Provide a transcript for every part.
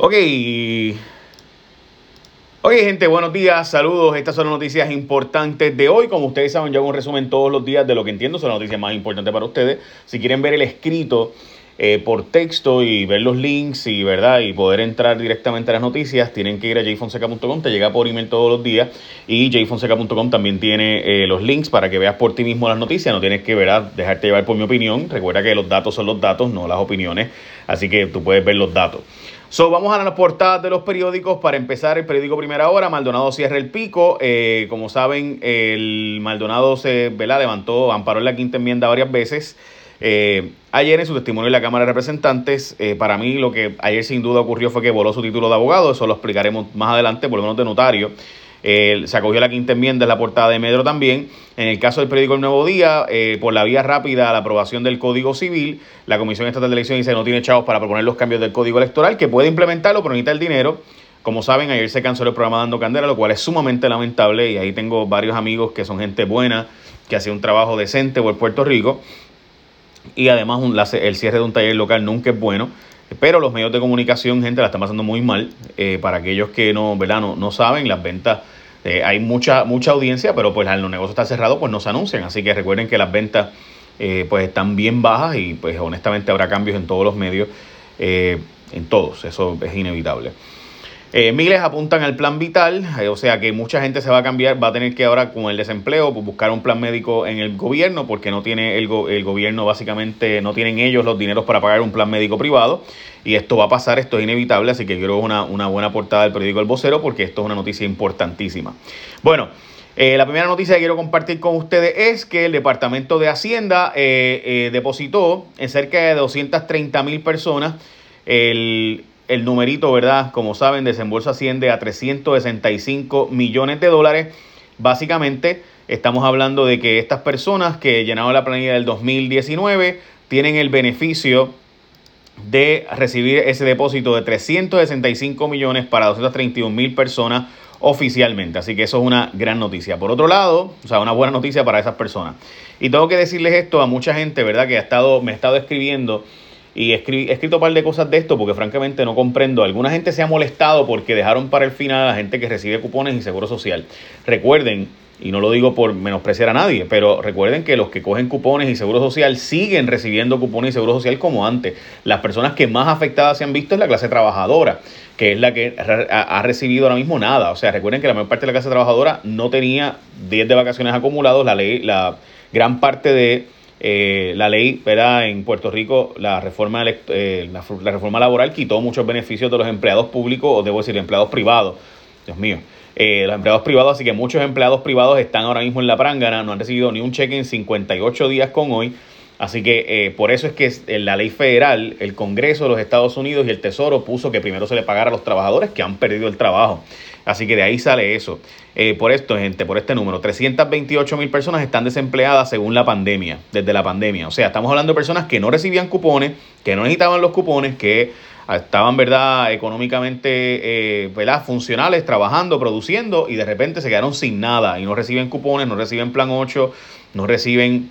Ok. Ok, gente, buenos días, saludos. Estas son las noticias importantes de hoy. Como ustedes saben, yo hago un resumen todos los días de lo que entiendo son las noticias más importantes para ustedes. Si quieren ver el escrito eh, por texto y ver los links y verdad y poder entrar directamente a las noticias, tienen que ir a jfonseca.com, te llega por email todos los días y jfonseca.com también tiene eh, los links para que veas por ti mismo las noticias, no tienes que ¿verdad? dejarte llevar por mi opinión, recuerda que los datos son los datos, no las opiniones, así que tú puedes ver los datos. So, vamos a las portadas de los periódicos. Para empezar, el periódico Primera Hora, Maldonado cierra el pico. Eh, como saben, el Maldonado se ¿verdad? levantó, amparó en la quinta enmienda varias veces. Eh, ayer en su testimonio en la Cámara de Representantes, eh, para mí lo que ayer sin duda ocurrió fue que voló su título de abogado, eso lo explicaremos más adelante, por lo menos de notario. Eh, se acogió la quinta enmienda en la portada de Medro también. En el caso del periódico El Nuevo Día, por la vía rápida a la aprobación del Código Civil, la Comisión Estatal de Elecciones dice que no tiene chavos para proponer los cambios del Código Electoral, que puede implementarlo, pero necesita el dinero. Como saben, ayer se canceló el programa Dando Candela, lo cual es sumamente lamentable y ahí tengo varios amigos que son gente buena, que hacen un trabajo decente por Puerto Rico y además un, el cierre de un taller local nunca es bueno. Pero los medios de comunicación, gente, la están pasando muy mal. Eh, para aquellos que no, ¿verdad? no, saben, las ventas, eh, hay mucha, mucha audiencia, pero pues al los negocios está cerrado, pues no se anuncian. Así que recuerden que las ventas eh, pues están bien bajas y pues honestamente habrá cambios en todos los medios, en todos, eso es inevitable. Eh, miles apuntan al plan vital, eh, o sea que mucha gente se va a cambiar, va a tener que ahora con el desempleo pues, buscar un plan médico en el gobierno porque no tiene el, gobierno básicamente, no tienen ellos los dineros para pagar un plan médico privado y esto va a pasar, esto es inevitable, así que creo que es una, una buena portada del periódico El Vocero porque esto es una noticia importantísima. Bueno, eh, la primera noticia que quiero compartir con ustedes es que el Departamento de Hacienda depositó en cerca de 230 mil personas el el numerito, ¿verdad? Como saben, desembolso asciende a 365 millones de dólares. Básicamente, estamos hablando de que estas personas que llenaron la planilla del 2019 tienen el beneficio de recibir ese depósito de 365 millones para 231 mil personas oficialmente. Así que eso es una gran noticia. Por otro lado, o sea, una buena noticia para esas personas. Y tengo que decirles esto a mucha gente, ¿verdad? Que ha estado, me ha estado escribiendo y he escrito un par de cosas de esto porque francamente no comprendo. Alguna gente se ha molestado porque dejaron para el final a la gente que recibe cupones y seguro social. Recuerden, y no lo digo por menospreciar a nadie, pero recuerden que los que cogen cupones y seguro social siguen recibiendo cupones y seguro social como antes. Las personas que más afectadas se han visto es la clase trabajadora, que es la que ha recibido ahora mismo nada. O sea, recuerden que la mayor parte de la clase trabajadora no tenía 10 de vacaciones acumulados, la ley, la gran parte de eh, la ley, ¿verdad? En Puerto Rico, la reforma, eh, la, reforma laboral quitó muchos beneficios de los empleados públicos, o debo decir, empleados privados. Dios mío. Eh, los empleados privados, así que muchos empleados privados están ahora mismo en la prángana, no han recibido ni un cheque en 58 días con hoy. Así que por eso es que la ley federal, el Congreso de los Estados Unidos y el Tesoro puso que primero se le pagara a los trabajadores que han perdido el trabajo. Así que de ahí sale eso. Eh, por esto, gente, por este número, 328 mil personas están desempleadas según la pandemia, desde la pandemia. O sea, estamos hablando de personas que no recibían cupones, que no necesitaban los cupones, que estaban, ¿verdad?, económicamente, eh, ¿verdad?, funcionales, trabajando, produciendo, y de repente se quedaron sin nada y no reciben cupones, no reciben plan 8, no reciben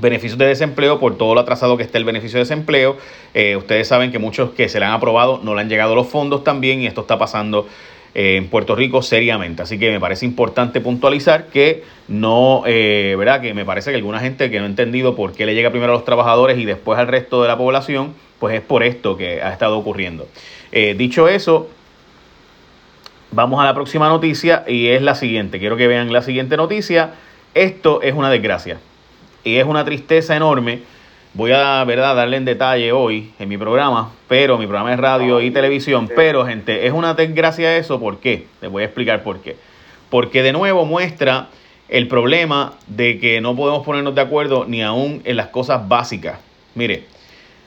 beneficios de desempleo por todo lo atrasado que está el beneficio de desempleo. Eh, ustedes saben que muchos que se le han aprobado no le han llegado los fondos también y esto está pasando en Puerto Rico seriamente. Así que me parece importante puntualizar que no, eh, ¿verdad? Que me parece que alguna gente que no ha entendido por qué le llega primero a los trabajadores y después al resto de la población, pues es por esto que ha estado ocurriendo. Eh, dicho eso, vamos a la próxima noticia y es la siguiente. Quiero que vean la siguiente noticia. Esto es una desgracia y es una tristeza enorme Voy a ¿verdad? darle en detalle hoy en mi programa, pero mi programa es radio y televisión. Pero, gente, es una desgracia eso. ¿Por qué? Les voy a explicar por qué. Porque de nuevo muestra el problema de que no podemos ponernos de acuerdo ni aún en las cosas básicas. Mire,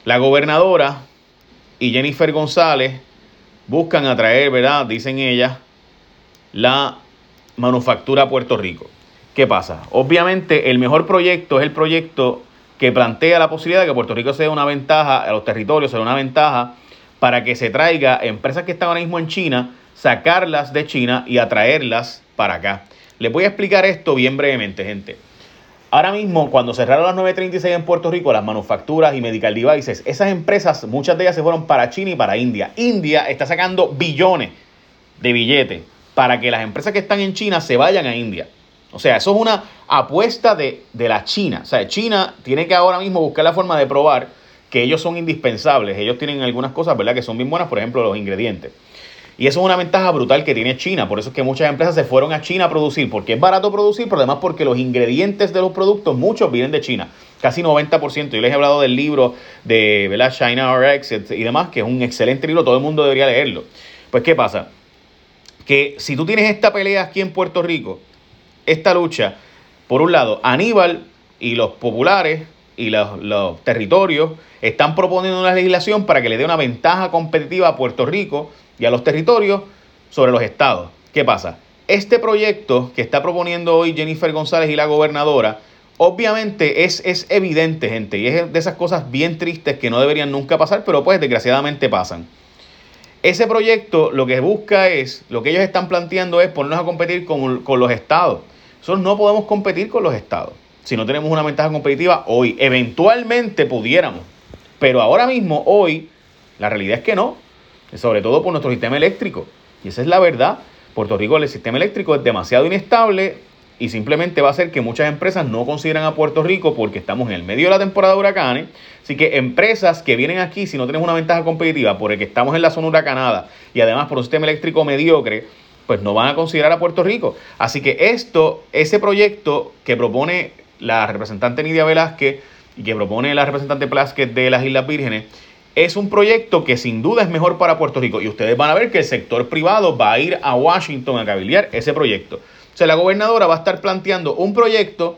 la gobernadora y Jennifer González buscan atraer, ¿verdad? Dicen ellas, la manufactura a Puerto Rico. ¿Qué pasa? Obviamente el mejor proyecto es el proyecto que plantea la posibilidad de que Puerto Rico sea una ventaja, a los territorios sea una ventaja para que se traiga empresas que están ahora mismo en China, sacarlas de China y atraerlas para acá. Les voy a explicar esto bien brevemente, gente. Ahora mismo, cuando cerraron las 936 en Puerto Rico, las manufacturas y medical devices, esas empresas, muchas de ellas se fueron para China y para India. India está sacando billones de billetes para que las empresas que están en China se vayan a India. O sea, eso es una apuesta de, de la China. O sea, China tiene que ahora mismo buscar la forma de probar que ellos son indispensables. Ellos tienen algunas cosas, ¿verdad?, que son bien buenas, por ejemplo, los ingredientes. Y eso es una ventaja brutal que tiene China. Por eso es que muchas empresas se fueron a China a producir, porque es barato producir, pero además porque los ingredientes de los productos, muchos vienen de China. Casi 90%. Yo les he hablado del libro de ¿verdad? China RX y demás, que es un excelente libro, todo el mundo debería leerlo. Pues, ¿qué pasa? Que si tú tienes esta pelea aquí en Puerto Rico, esta lucha, por un lado, Aníbal y los populares y los, los territorios están proponiendo una legislación para que le dé una ventaja competitiva a Puerto Rico y a los territorios sobre los estados. ¿Qué pasa? Este proyecto que está proponiendo hoy Jennifer González y la gobernadora, obviamente es, es evidente, gente, y es de esas cosas bien tristes que no deberían nunca pasar, pero pues desgraciadamente pasan. Ese proyecto lo que busca es, lo que ellos están planteando es ponernos a competir con, con los estados. Nosotros no podemos competir con los estados. Si no tenemos una ventaja competitiva hoy, eventualmente pudiéramos. Pero ahora mismo, hoy, la realidad es que no sobre todo por nuestro sistema eléctrico. Y esa es la verdad. Puerto Rico, el sistema eléctrico es demasiado inestable y simplemente va a hacer que muchas empresas no consideran a Puerto Rico porque estamos en el medio de la temporada de huracanes. Así que empresas que vienen aquí, si no tenemos una ventaja competitiva por el que estamos en la zona huracanada y además por un sistema eléctrico mediocre, pues no van a considerar a Puerto Rico. Así que esto, ese proyecto que propone la representante Nidia Velázquez y que propone la representante Plásquez de las Islas Vírgenes, es un proyecto que sin duda es mejor para Puerto Rico. Y ustedes van a ver que el sector privado va a ir a Washington a cabildear ese proyecto. O sea, la gobernadora va a estar planteando un proyecto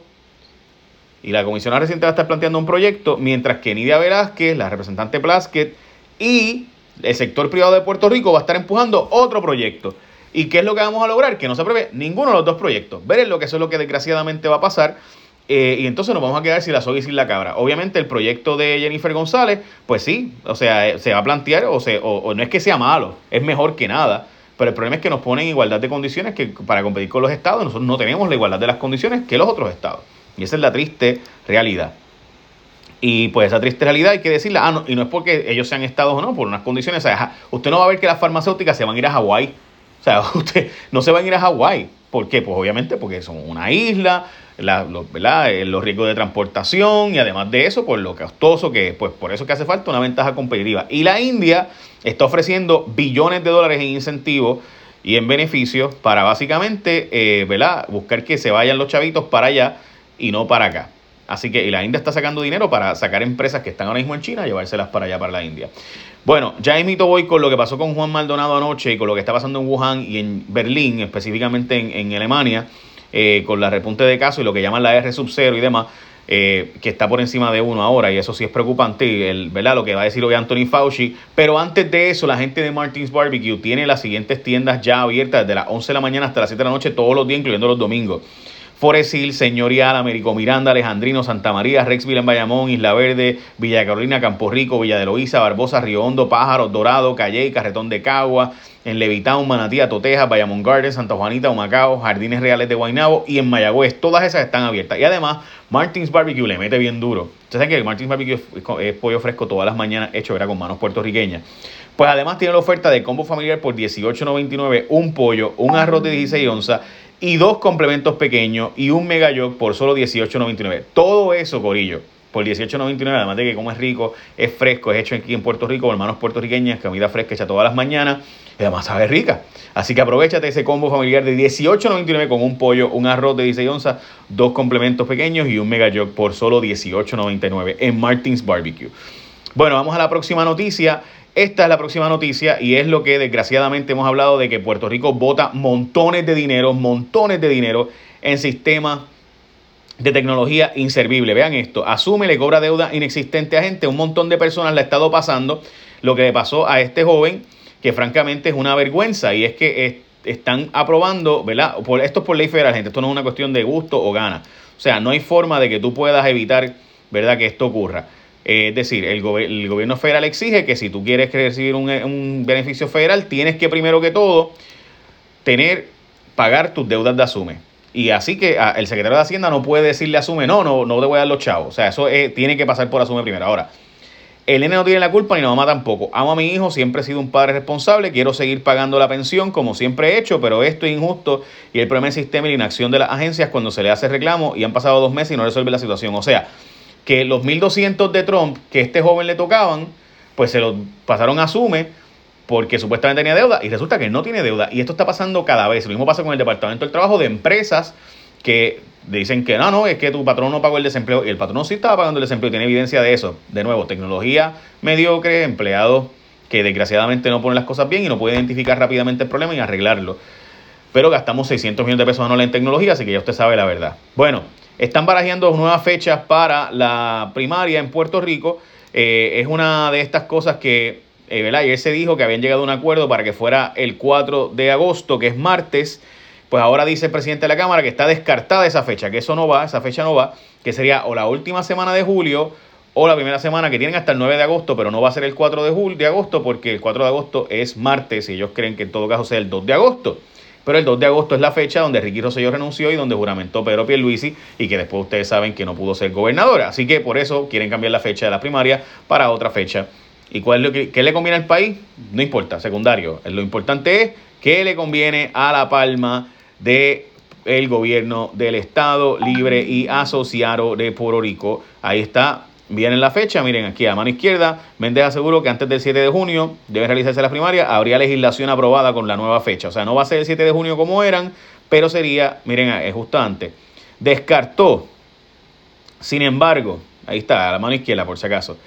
y la comisionada reciente va a estar planteando un proyecto, mientras que Nidia Velázquez, la representante Plasket y el sector privado de Puerto Rico va a estar empujando otro proyecto. ¿Y qué es lo que vamos a lograr? Que no se apruebe ninguno de los dos proyectos. Ver lo que eso es lo que desgraciadamente va a pasar. Eh, y entonces nos vamos a quedar sin la soga y sin la cabra. Obviamente el proyecto de Jennifer González, pues sí, o sea, eh, se va a plantear, o, se, o, no es que sea malo, es mejor que nada. Pero el problema es que nos ponen igualdad de condiciones que para competir con los estados, nosotros no tenemos la igualdad de las condiciones que los otros estados. Y esa es la triste realidad. Y pues esa triste realidad hay que decirla, ah, no, y no es porque ellos sean estados o no, por unas condiciones. O sea, usted no va a ver que las farmacéuticas se van a ir a Hawái. O sea, usted no se van a ir a Hawái. ¿Por qué? Pues obviamente porque son una isla, eh, los, riesgos de transportación y además de eso, por lo costoso que pues por eso que hace falta una ventaja competitiva. Y la India está ofreciendo billones de dólares en incentivos y en beneficios para básicamente eh, buscar que se vayan los chavitos para allá y no para acá. Así que y la India está sacando dinero para sacar empresas que están ahora mismo en China y llevárselas para allá, para la India. Bueno, ya imito voy con lo que pasó con Juan Maldonado anoche y con lo que está pasando en Wuhan y en Berlín, específicamente en, en Alemania. Eh, con la repunte de casos y lo que llaman la R sub 0 y demás, eh, que está por encima de uno ahora, y eso sí es preocupante, el, ¿verdad? Lo que va a decir hoy Anthony Fauci. Pero antes de eso, la gente de Martins Barbecue tiene las siguientes tiendas ya abiertas desde las 11 de la mañana hasta las 7 de la noche todos los días, incluyendo los domingos. Forest Hill, Señorial, Américo Miranda, Alejandrino, Santa María, Rexville en Bayamón, Isla Verde, Villa Carolina, Campo Rico, Villa de Loíza, Barbosa, Río Hondo, Pájaros, Dorado, Calle, Carretón de Cagua, en Levitown, Manatía, Toteja, Bayamón Garden, Santa Juanita, Humacao, Jardines Reales de Guaynabo y en Mayagüez. Todas esas están abiertas. Y además, Martins Barbecue le mete bien duro. Ustedes saben que Martins Barbecue es pollo fresco todas las mañanas hecho ¿verdad? con manos puertorriqueñas. Pues además tiene la oferta de combo familiar por $18.99, un pollo, un arroz de 16 onzas y dos complementos pequeños y un mega yog por solo $18.99. Todo eso, Corillo, por $18.99, además de que como es rico, es fresco, es hecho aquí en Puerto Rico, hermanos puertorriqueñas, comida fresca hecha todas las mañanas, y además sabe rica. Así que aprovechate ese combo familiar de $18.99 con un pollo, un arroz de 16 onzas, dos complementos pequeños y un mega yog por solo $18.99 en Martins Barbecue. Bueno, vamos a la próxima noticia. Esta es la próxima noticia y es lo que desgraciadamente hemos hablado de que Puerto Rico vota montones de dinero, montones de dinero en sistemas de tecnología inservible. Vean esto, asume, le cobra deuda inexistente a gente, un montón de personas le ha estado pasando lo que le pasó a este joven, que francamente es una vergüenza y es que están aprobando, ¿verdad? Por, esto es por ley federal, gente, esto no es una cuestión de gusto o gana. O sea, no hay forma de que tú puedas evitar, ¿verdad?, que esto ocurra. Eh, es decir, el, gobierno federal exige que si tú quieres recibir un, beneficio federal, tienes que primero que todo tener, pagar tus deudas de asume. Y así que ah, el secretario de Hacienda no puede decirle a Asume, no, no, no te voy a dar los chavos. O sea, eso tiene que pasar por Asume primero. Ahora, el nene no tiene la culpa ni la mamá tampoco. Amo a mi hijo, siempre he sido un padre responsable, quiero seguir pagando la pensión como siempre he hecho, pero esto es injusto y el problema del sistema y la inacción de las agencias cuando se le hace reclamo y han pasado dos meses y no resuelve la situación. O sea, que los 1.200 de Trump que este joven le tocaban, pues se los pasaron a Sume porque supuestamente tenía deuda y resulta que no tiene deuda. Y esto está pasando cada vez. Lo mismo pasa con el Departamento del Trabajo de empresas que dicen que no, no, es que tu patrón no pagó el desempleo y el patrón sí estaba pagando el desempleo, tiene evidencia de eso. De nuevo, tecnología mediocre, empleados que desgraciadamente no ponen las cosas bien y no pueden identificar rápidamente el problema y arreglarlo. Pero gastamos 600 millones de pesos anuales en tecnología, así que ya usted sabe la verdad. Bueno, están barajeando nuevas fechas para la primaria en Puerto Rico. Eh, es una de estas cosas que, eh, ¿verdad? Ayer se dijo que habían llegado a un acuerdo para que fuera el 4 de agosto, que es martes pues ahora dice el presidente de la Cámara que está descartada esa fecha, que eso no va, esa fecha no va, que sería o la última semana de julio o la primera semana que tienen hasta el 9 de agosto, pero no va a ser el 4 de, julio, de agosto porque el 4 de agosto es martes y ellos creen que en todo caso sea el 2 de agosto. Pero el 2 de agosto es la fecha donde Ricky Rosselló renunció y donde juramentó Pedro Pierluisi y que después ustedes saben que no pudo ser gobernador. Así que por eso quieren cambiar la fecha de la primaria para otra fecha. ¿Y cuál es lo que qué le conviene al país? No importa, secundario. Lo importante es que le conviene a La Palma de gobierno del Estado libre y asociado de Puerto Rico. Ahí está, viene la fecha, miren aquí a mano izquierda, Méndez aseguró que antes del 7 de junio debe realizarse la primaria, habría legislación aprobada con la nueva fecha. O sea, no va a ser el 7 de junio como eran, pero sería, miren, es justo antes. Descartó, sin embargo, ahí está, a la mano izquierda por si acaso,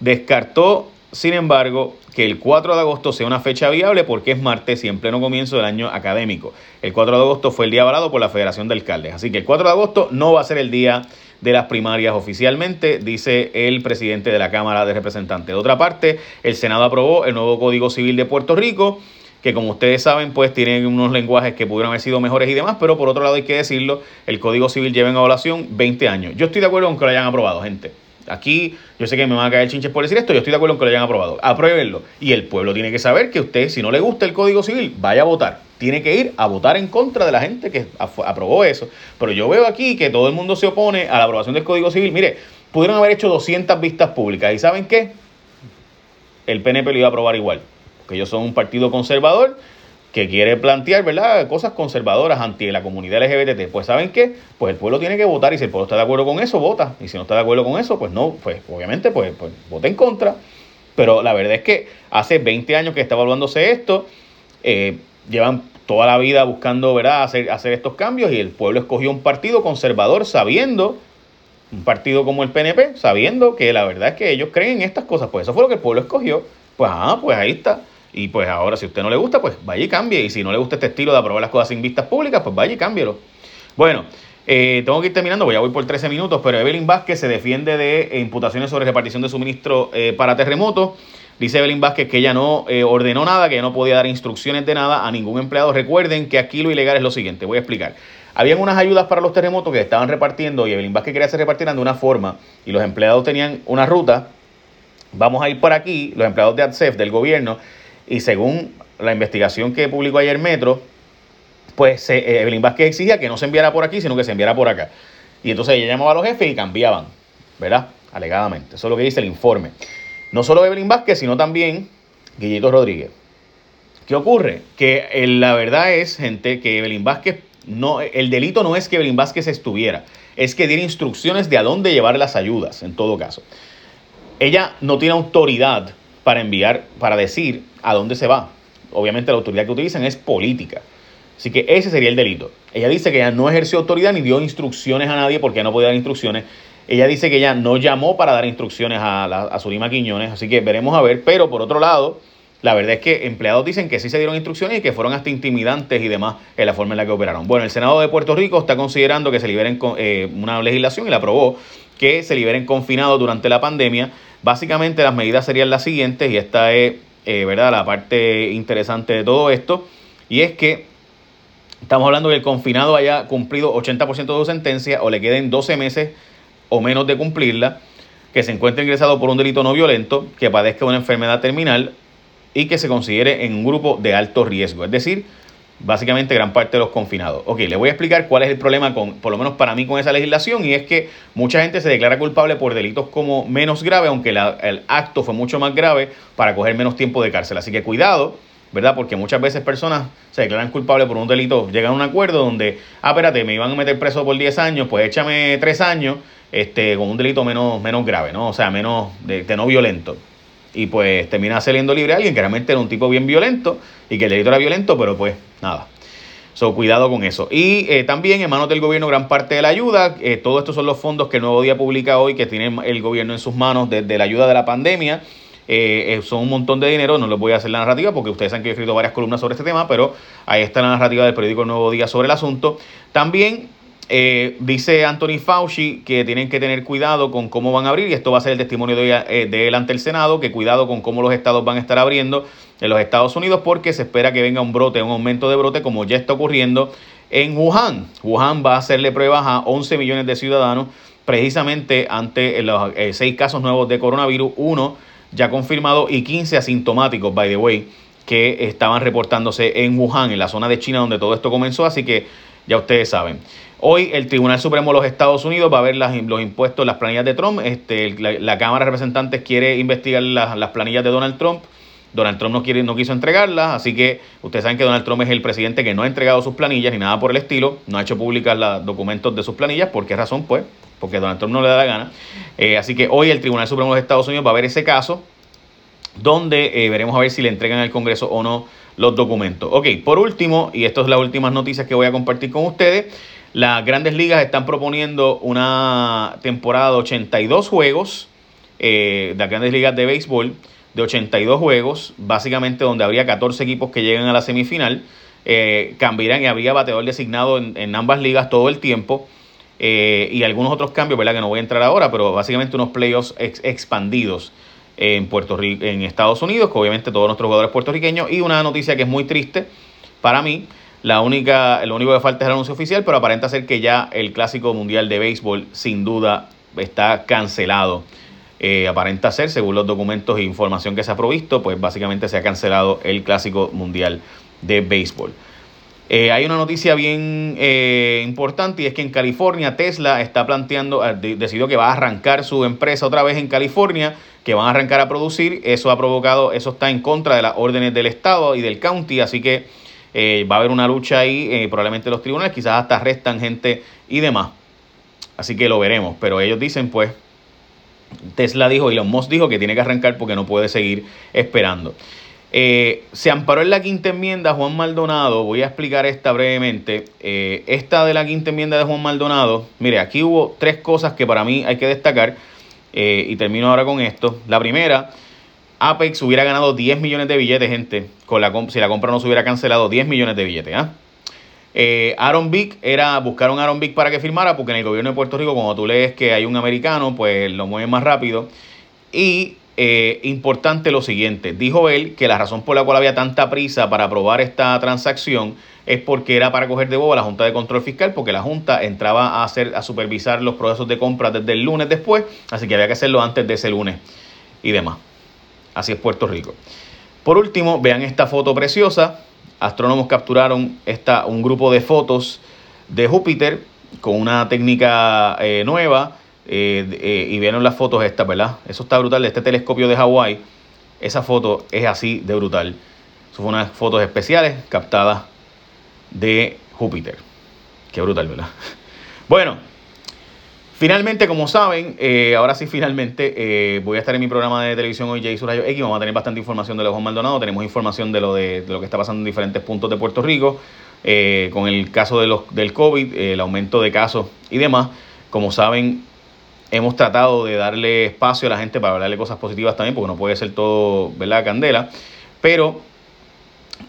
descartó sin embargo, que el 4 de agosto sea una fecha viable porque es martes y en pleno comienzo del año académico. El 4 de agosto fue el día avalado por la Federación de Alcaldes. Así que el 4 de agosto no va a ser el día de las primarias oficialmente, dice el presidente de la Cámara de Representantes. De otra parte, el Senado aprobó el nuevo Código Civil de Puerto Rico que como ustedes saben, pues tiene unos lenguajes que pudieron haber sido mejores y demás, pero por otro lado hay que decirlo, el Código Civil lleva en evaluación 20 años. Yo estoy de acuerdo con que lo hayan aprobado, gente. Aquí yo sé que me van a caer chinches por decir esto, yo estoy de acuerdo con que lo hayan aprobado. Apruébenlo. Y el pueblo tiene que saber que usted, si no le gusta el Código Civil, vaya a votar. Tiene que ir a votar en contra de la gente que aprobó eso. Pero yo veo aquí que todo el mundo se opone a la aprobación del Código Civil. Mire, pudieron haber hecho 200 vistas públicas. ¿Y saben qué? El PNP lo iba a aprobar igual. Porque ellos son un partido conservador que quiere plantear, ¿verdad?, cosas conservadoras ante la comunidad LGBT. Pues ¿saben qué? Pues el pueblo tiene que votar y si el pueblo está de acuerdo con eso, vota. Y si no está de acuerdo con eso, pues no, pues obviamente pues, pues vota en contra. Pero la verdad es que hace 20 años que está evaluándose esto, eh, llevan toda la vida buscando, ¿verdad?, hacer, hacer estos cambios y el pueblo escogió un partido conservador sabiendo, un partido como el PNP, sabiendo que la verdad es que ellos creen en estas cosas. Pues eso fue lo que el pueblo escogió. Pues ah, pues ahí está. Y pues ahora, si a usted no le gusta, pues vaya y cambie. Y si no le gusta este estilo de aprobar las cosas sin vistas públicas, pues vaya y cámbielo. Bueno, eh, tengo que ir terminando, pues ya voy por 13 minutos, pero Evelyn Vázquez se defiende de imputaciones sobre repartición de suministro eh, para terremotos. Dice Evelyn Vázquez que ella no eh, ordenó nada, que ella no podía dar instrucciones de nada a ningún empleado. Recuerden que aquí lo ilegal es lo siguiente, voy a explicar. Habían unas ayudas para los terremotos que estaban repartiendo y Evelyn Vázquez quería que se repartieran de una forma y los empleados tenían una ruta. Vamos a ir por aquí, los empleados de ADSEF, del gobierno, y según la investigación que publicó ayer Metro, pues eh, Evelyn Vázquez exigía que no se enviara por aquí, sino que se enviara por acá. Y entonces ella llamaba a los jefes y cambiaban, ¿verdad? Alegadamente. Eso es lo que dice el informe. No solo Evelyn Vázquez, sino también Guillito Rodríguez. ¿Qué ocurre? Que eh, la verdad es, gente, que Evelyn Vázquez, no, el delito no es que Evelyn Vázquez estuviera, es que diera instrucciones de a dónde llevar las ayudas, en todo caso. Ella no tiene autoridad para enviar, para decir a dónde se va. Obviamente la autoridad que utilizan es política. Así que ese sería el delito. Ella dice que ella no ejerció autoridad ni dio instrucciones a nadie porque no podía dar instrucciones. Ella dice que ella no llamó para dar instrucciones a, la, a Quiñones, así que veremos a ver. Pero por otro lado, la verdad es que empleados dicen que sí se dieron instrucciones y que fueron hasta intimidantes y demás en la forma en la que operaron. Bueno, el Senado de Puerto Rico está considerando que se liberen eh, una legislación y la aprobó que se liberen confinados durante la pandemia. Básicamente las medidas serían las siguientes y esta es eh, ¿verdad? la parte interesante de todo esto. Y es que estamos hablando que el confinado haya cumplido 80% de su sentencia o le queden 12 meses o menos de cumplirla, que se encuentre ingresado por un delito no violento, que padezca una enfermedad terminal y que se considere en un grupo de alto riesgo. Es decir, básicamente gran parte de los confinados. Ok, le voy a explicar cuál es el problema, con, por lo menos para mí, con esa legislación, y es que mucha gente se declara culpable por delitos como menos grave, aunque el acto fue mucho más grave, para coger menos tiempo de cárcel. Así que cuidado, ¿verdad? Porque muchas veces personas se declaran culpables por un delito, llegan a un acuerdo donde, ah, espérate, me iban a meter preso por 10 años, pues échame 3 años este, con un delito menos, menos grave, ¿no? O sea, menos de, no violento. Y pues termina saliendo libre alguien que realmente era un tipo bien violento y que el delito era violento, pero pues nada. So, cuidado con eso. Y eh, también en manos del gobierno gran parte de la ayuda. Eh, todos estos son los fondos que el Nuevo Día publica hoy, que tiene el gobierno en sus manos desde la ayuda de la pandemia. Eh, son un montón de dinero, no les voy a hacer la narrativa porque ustedes han escrito varias columnas sobre este tema, pero ahí está la narrativa del periódico Nuevo Día sobre el asunto. También eh, dice Anthony Fauci que tienen que tener cuidado con cómo van a abrir, y esto va a ser el testimonio de, eh, de, él ante el Senado, que cuidado con cómo los estados van a estar abriendo en los Estados Unidos, porque se espera que venga un brote, un aumento de brote, como ya está ocurriendo en Wuhan. Wuhan va a hacerle pruebas a 11 millones de ciudadanos, precisamente ante los eh, seis casos nuevos de coronavirus, uno ya confirmado y 15 asintomáticos, by the way, que estaban reportándose en Wuhan, en la zona de China donde todo esto comenzó, así que ya ustedes saben. Hoy el Tribunal Supremo de los Estados Unidos va a ver las, los impuestos, las planillas de Trump. Este, la, Cámara de Representantes quiere investigar las, planillas de Donald Trump. Donald Trump no, quiere, no quiso entregarlas, así que ustedes saben que Donald Trump es el presidente que no ha entregado sus planillas ni nada por el estilo, no ha hecho públicas los documentos de sus planillas. ¿Por qué razón? Pues porque Donald Trump no le da la gana. Eh, así que hoy el Tribunal Supremo de Estados Unidos va a ver ese caso, donde eh, veremos a ver si le entregan al Congreso o no los documentos. Ok, por último, y esto es las últimas noticias que voy a compartir con ustedes, las grandes ligas están proponiendo una temporada de 82 juegos, eh, de las grandes ligas de béisbol, de 82 juegos, básicamente donde habría 14 equipos que llegan a la semifinal. Eh, cambiarán y habría bateador designado en, ambas ligas todo el tiempo. Eh, y algunos otros cambios, ¿verdad? Que no voy a entrar ahora, pero básicamente unos playoffs expandidos en Puerto Rico, en Estados Unidos, que obviamente todos nuestros jugadores puertorriqueños. Y una noticia que es muy triste para mí, la única, lo único que falta es el anuncio oficial, pero aparenta ser que ya el Clásico Mundial de Béisbol sin duda está cancelado. Eh, aparenta ser, según los documentos e información que se ha provisto, pues básicamente se ha cancelado el Clásico Mundial de Béisbol. Eh, hay una noticia bien eh, importante y es que en California Tesla está planteando, decidió que va a arrancar su empresa otra vez en California, que van a arrancar a producir. Eso ha provocado, eso está en contra de las órdenes del estado y del county, así que va a haber una lucha ahí, probablemente los tribunales, quizás hasta arrestan gente y demás. Así que lo veremos. Pero ellos dicen, pues, Tesla dijo, Elon Musk dijo que tiene que arrancar porque no puede seguir esperando. Eh, se amparó en la quinta enmienda Juan Maldonado. Voy a explicar esta brevemente. esta de la quinta enmienda de Juan Maldonado, mire, aquí hubo tres cosas que para mí hay que destacar. y termino ahora con esto. La primera Apex hubiera ganado 10 millones de billetes, gente. Con la, si la compra no se hubiera cancelado, 10 millones de billetes. ¿ah? Eh, Aaron Vick era, buscaron a Aaron Vick para que firmara, porque en el gobierno de Puerto Rico, cuando tú lees que hay un americano, pues lo mueven más rápido. Y eh, importante lo siguiente, dijo él que la razón por la cual había tanta prisa para aprobar esta transacción es porque era para coger de boba la Junta de Control Fiscal, porque la Junta entraba a, hacer, a supervisar los procesos de compra desde el lunes después, así que había que hacerlo antes de ese lunes y demás. Así es Puerto Rico. Por último, vean esta foto preciosa. Astrónomos capturaron esta, un grupo de fotos de Júpiter con una técnica eh, nueva. Eh, eh, y vieron las fotos estas, ¿verdad? Eso está brutal. Este telescopio de Hawái, esa foto es así de brutal. Fue unas fotos especiales captadas de Júpiter. Qué brutal, ¿verdad? Bueno, Finalmente, como saben, eh, ahora sí, finalmente, eh, voy a estar en mi programa de televisión hoy, Jay Rayo X. Vamos a tener bastante información de Juan Maldonado. Tenemos información de lo, de, lo que está pasando en diferentes puntos de Puerto Rico, eh, con el caso de los, del COVID, el aumento de casos y demás. Como saben, hemos tratado de darle espacio a la gente para hablarle cosas positivas también, porque no puede ser todo, ¿verdad?, candela. Pero,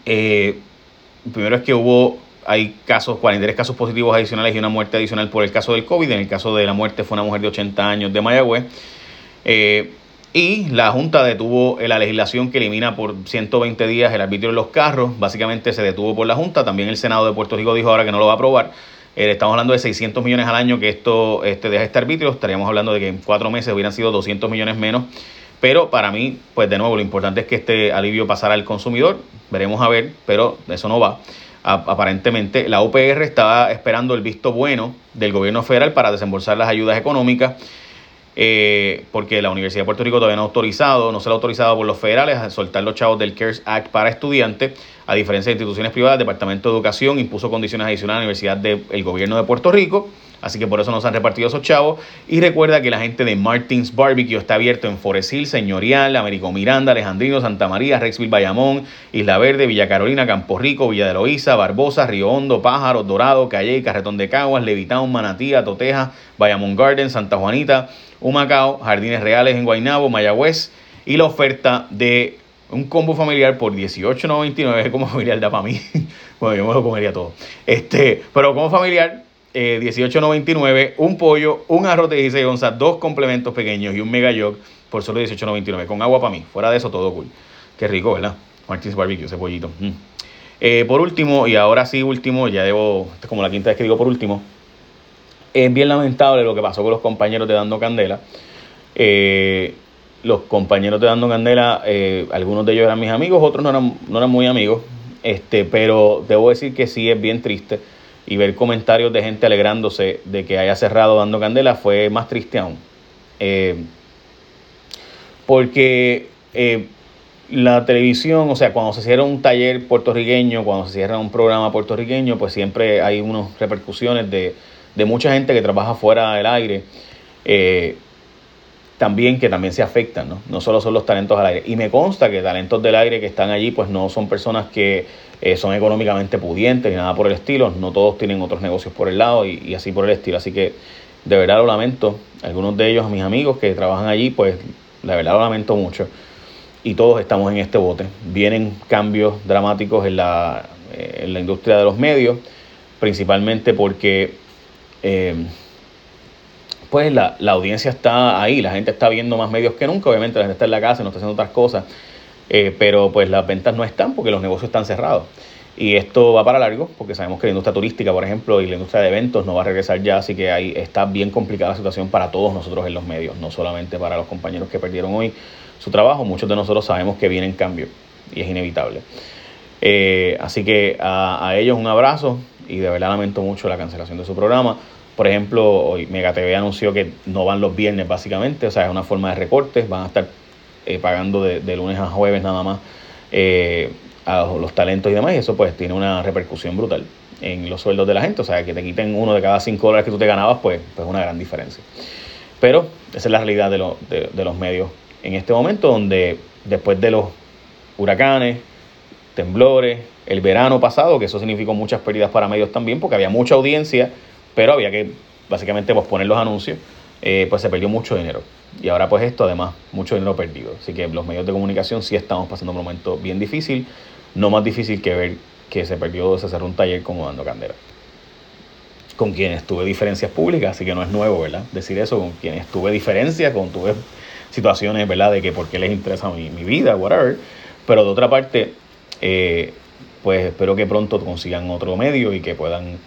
primero es que hubo hay casos, 43 casos positivos adicionales y una muerte adicional por el caso del COVID. En el caso de la muerte fue una mujer de 80 años de Mayagüez. Eh, y la Junta detuvo la legislación que elimina por 120 días el arbitrio de los carros. Básicamente se detuvo por la Junta. También el Senado de Puerto Rico dijo ahora que no lo va a aprobar. Eh, estamos hablando de 600 millones al año que esto este, deja este arbitrio. Estaríamos hablando de que en cuatro meses hubieran sido 200 millones menos. Pero para mí, pues de nuevo, lo importante es que este alivio pasara al consumidor. Veremos a ver, pero eso no va. Aparentemente la UPR estaba esperando el visto bueno del gobierno federal para desembolsar las ayudas económicas. Eh, porque la Universidad de Puerto Rico todavía no ha autorizado, no se ha autorizado por los federales a soltar los chavos del CARES Act para estudiantes, a diferencia de instituciones privadas, el Departamento de Educación impuso condiciones adicionales a la Universidad del Gobierno de Puerto Rico Así que por eso nos han repartido esos chavos. Y recuerda que la gente de Martins Barbecue está abierto en Foresil, Señorial, Américo Miranda, Alejandrino, Santa María, Rexville, Bayamón, Isla Verde, Villa Carolina, Campo Rico, Villa de Loíza, Barbosa, Río Hondo, Pájaro, Dorado, Calle, Carretón de Caguas, Levitown, Manatía, Toteja, Bayamón Garden, Santa Juanita, Humacao, Jardines Reales en Guaynabo, Mayagüez y la oferta de un combo familiar por $18.99 como familiar da para mí. bueno, yo me lo comería todo. Este, pero como familiar 18.99, eh, un pollo, un arroz de 16 onzas, dos complementos pequeños y un mega yog por solo 18.99, con agua para mí. Fuera de eso, todo cool. Qué rico, ¿verdad? Martins Barbecue, ese pollito. Mm. Eh, por último, y ahora sí, último, ya debo, es como la quinta vez que digo por último, es bien lamentable lo que pasó con los compañeros de Dando Candela. Eh, los compañeros de Dando Candela, algunos de ellos eran mis amigos, otros no eran, no eran muy amigos, este, pero debo decir que sí es bien triste y ver comentarios de gente alegrándose de que haya cerrado dando candela fue más triste aún. Eh, porque eh, la televisión, o sea, cuando se cierra un taller puertorriqueño, cuando se cierra un programa puertorriqueño, pues siempre hay unas repercusiones de, de mucha gente que trabaja fuera del aire. Eh, también que también se afectan, ¿no? No solo son los talentos al aire. Y me consta que talentos del aire que están allí, pues no son personas que eh, son económicamente pudientes ni nada por el estilo. No todos tienen otros negocios por el lado y, así por el estilo. Así que de verdad lo lamento. Algunos de ellos, mis amigos que trabajan allí, pues de verdad lo lamento mucho. Y todos estamos en este bote. Vienen cambios dramáticos en la, eh, en la industria de los medios, principalmente porque... Eh, pues la, audiencia está ahí, la gente está viendo más medios que nunca, obviamente la gente está en la casa, no está haciendo otras cosas, eh, pero pues las ventas no están porque los negocios están cerrados. Y esto va para largo, porque sabemos que la industria turística, por ejemplo, y la industria de eventos no va a regresar ya, así que ahí está bien complicada la situación para todos nosotros en los medios, no solamente para los compañeros que perdieron hoy su trabajo, muchos de nosotros sabemos que vienen cambios y es inevitable. Eh, así que a, a ellos un abrazo y de verdad lamento mucho la cancelación de su programa. Por ejemplo, hoy MegaTV anunció que no van los viernes básicamente, o sea, es una forma de recortes, van a estar eh, pagando de, lunes a jueves nada más eh, a los talentos y demás, y eso pues tiene una repercusión brutal en los sueldos de la gente, o sea, que te quiten uno de cada cinco dólares que tú te ganabas, pues es pues una gran diferencia. Pero esa es la realidad de, de los medios en este momento, donde después de los huracanes, temblores, el verano pasado, que eso significó muchas pérdidas para medios también, porque había mucha audiencia pero había que básicamente posponer los anuncios, eh, pues se perdió mucho dinero. Y ahora pues esto, además, mucho dinero perdido. Así que los medios de comunicación sí estamos pasando un momento bien difícil, no más difícil que ver que se perdió, se cerró un taller como dando candela. Con quienes tuve diferencias públicas, así que no es nuevo, ¿verdad? Decir eso, con quienes tuve diferencias, con tuve situaciones, ¿verdad? De que por qué les interesa mi, mi vida, whatever. Pero de otra parte, eh, pues espero que pronto consigan otro medio y que puedan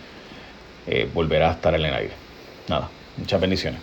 eh, volverá a estar en el aire. Nada, muchas bendiciones.